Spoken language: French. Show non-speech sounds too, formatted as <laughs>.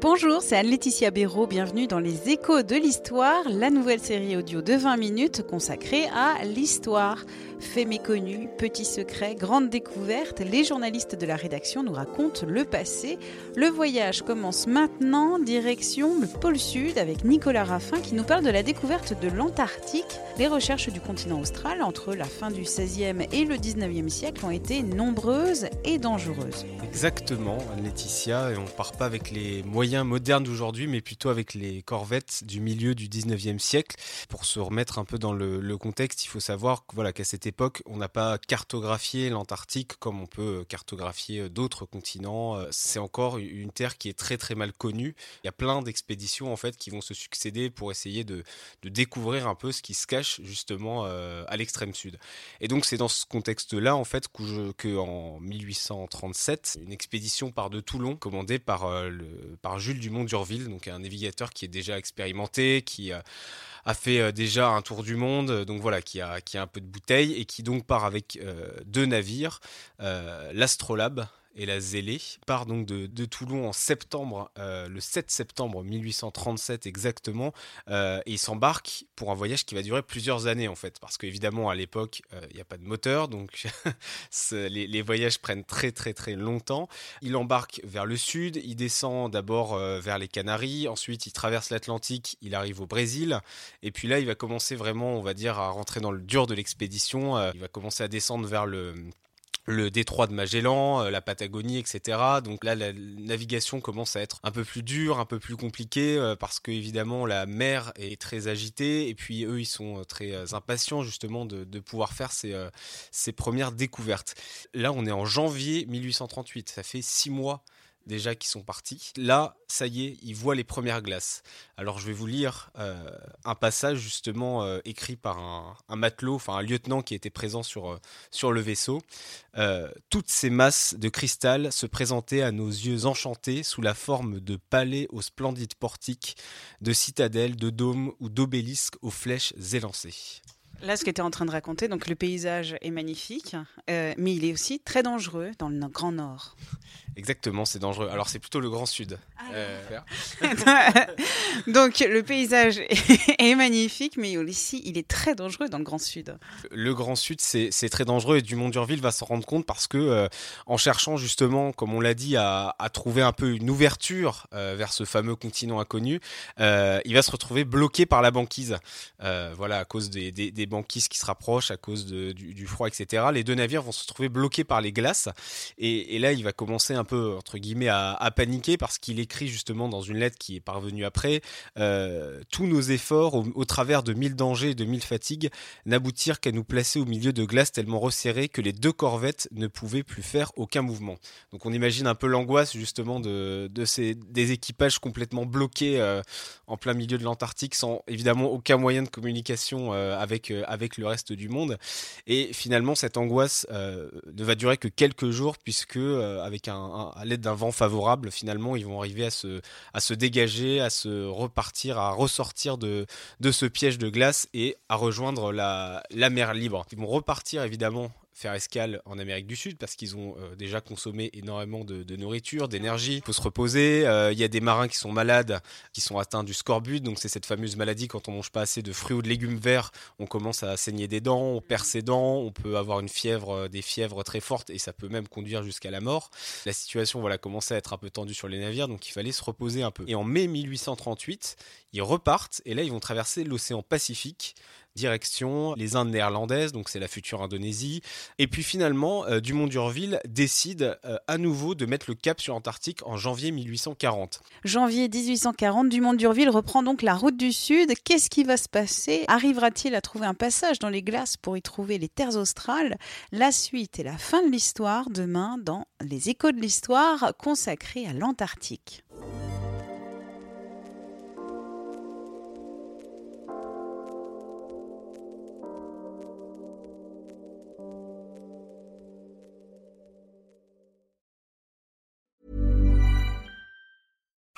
Bonjour, c'est Anne-Laetitia Béraud. Bienvenue dans Les Échos de l'Histoire, la nouvelle série audio de 20 minutes consacrée à l'histoire. Faits méconnus, petits secrets, grandes découvertes, les journalistes de la rédaction nous racontent le passé. Le voyage commence maintenant, direction le pôle Sud avec Nicolas Raffin qui nous parle de la découverte de l'Antarctique. Les recherches du continent austral entre la fin du 16e et le 19e siècle ont été nombreuses et dangereuses. Exactement, Laetitia, et on part pas avec les moyens modernes d'aujourd'hui, mais plutôt avec les corvettes du milieu du 19e siècle. Pour se remettre un peu dans le, contexte, il faut savoir voilà, qu'à cette époque, on n'a pas cartographié l'Antarctique comme on peut cartographier d'autres continents. C'est encore une terre qui est très très mal connue. Il y a plein d'expéditions en fait qui vont se succéder pour essayer de, découvrir un peu ce qui se cache justement euh, à l'extrême sud. Et donc c'est dans ce contexte-là en fait que, je, que en 1837, une expédition part de Toulon commandée par, euh, le, par Jules Dumont d'Urville, donc un navigateur qui est déjà expérimenté, qui euh, a fait euh, déjà un tour du monde, donc voilà, qui a, qui a un peu de bouteille et qui donc part avec euh, deux navires, euh, l'Astrolabe et la Zélée, part donc de, Toulon en septembre, euh, le 7 septembre 1837 exactement, euh, et il s'embarque pour un voyage qui va durer plusieurs années en fait, parce qu'évidemment à l'époque il euh, n'y a pas de moteur, donc <laughs> les, voyages prennent très très très longtemps. Il embarque vers le sud, il descend d'abord vers les Canaries, ensuite il traverse l'Atlantique, il arrive au Brésil, et puis là il va commencer vraiment, on va dire, à rentrer dans le dur de l'expédition, il va commencer à descendre vers le le détroit de Magellan, euh, la Patagonie, etc. Donc là, la navigation commence à être un peu plus dure, un peu plus compliquée, euh, parce que évidemment la mer est très agitée, et puis eux, ils sont très impatients justement de, de pouvoir faire ces, euh, ces, premières découvertes. Là, on est en janvier 1838, ça fait six mois déjà qui sont partis. Là, ça y est, ils voient les premières glaces. Alors je vais vous lire euh, un passage justement euh, écrit par un, matelot, enfin un lieutenant qui était présent sur, euh, sur le vaisseau. toutes ces masses de cristal se présentaient à nos yeux enchantés sous la forme de palais aux splendides portiques, de citadelles, de dômes ou d'obélisques aux flèches élancées. Là, ce que tu en train de raconter, donc le paysage est magnifique, mais il est aussi très dangereux dans le Grand Nord. Exactement, c'est dangereux. Alors, c'est plutôt le Grand Sud. Ah. Euh... <laughs> donc, le paysage est magnifique, mais aussi, il est très dangereux dans le Grand Sud. Le Grand Sud, c'est très dangereux et Dumont d'Urville va s'en rendre compte parce que, euh, en cherchant justement, comme on l'a dit, à, à, trouver un peu une ouverture euh, vers ce fameux continent inconnu, il va se retrouver bloqué par la banquise. voilà, à cause des, des, des banquises qui se rapprochent à cause de, du, du, froid, etc. Les deux navires vont se trouver bloqués par les glaces. Et, et là, il va commencer un peu, entre guillemets, à, paniquer parce qu'il écrit justement dans une lettre qui est parvenue après euh, Tous nos efforts, au, travers de mille dangers et de mille fatigues, n'aboutirent qu'à nous placer au milieu de glaces tellement resserrées que les deux corvettes ne pouvaient plus faire aucun mouvement. Donc on imagine un peu l'angoisse justement de, de ces, des équipages complètement bloqués euh, en plein milieu de l'Antarctique sans évidemment aucun moyen de communication euh, avec avec le reste du monde. Et finalement, cette angoisse ne va durer que quelques jours, puisque avec un, à l'aide d'un vent favorable, finalement, ils vont arriver à se, dégager, à se repartir, à ressortir de, ce piège de glace et à rejoindre la mer libre. Ils vont repartir évidemment faire escale en Amérique du Sud parce qu'ils ont euh, déjà consommé énormément de, nourriture, d'énergie. Il faut se reposer. Il euh, y a des marins qui sont malades, qui sont atteints du scorbut. Donc c'est cette fameuse maladie quand on mange pas assez de fruits ou de légumes verts, on commence à saigner des dents, on perd ses dents, on peut avoir une fièvre, euh, des fièvres très fortes et ça peut même conduire jusqu'à la mort. La situation voilà commençait à être un peu tendue sur les navires, donc il fallait se reposer un peu. Et en mai 1838, ils repartent et là ils vont traverser l'océan Pacifique direction les Indes néerlandaises, donc c'est la future Indonésie. Et puis finalement, euh, Dumont d'Urville décide euh, à nouveau de mettre le cap sur l'Antarctique en janvier 1840. Janvier 1840, Dumont d'Urville reprend donc la route du Sud. Qu'est-ce qui va se passer? Arrivera-t-il à trouver un passage dans les glaces pour y trouver les terres australes? La suite et la fin de l'histoire demain dans les échos de l'histoire consacrés à l'Antarctique.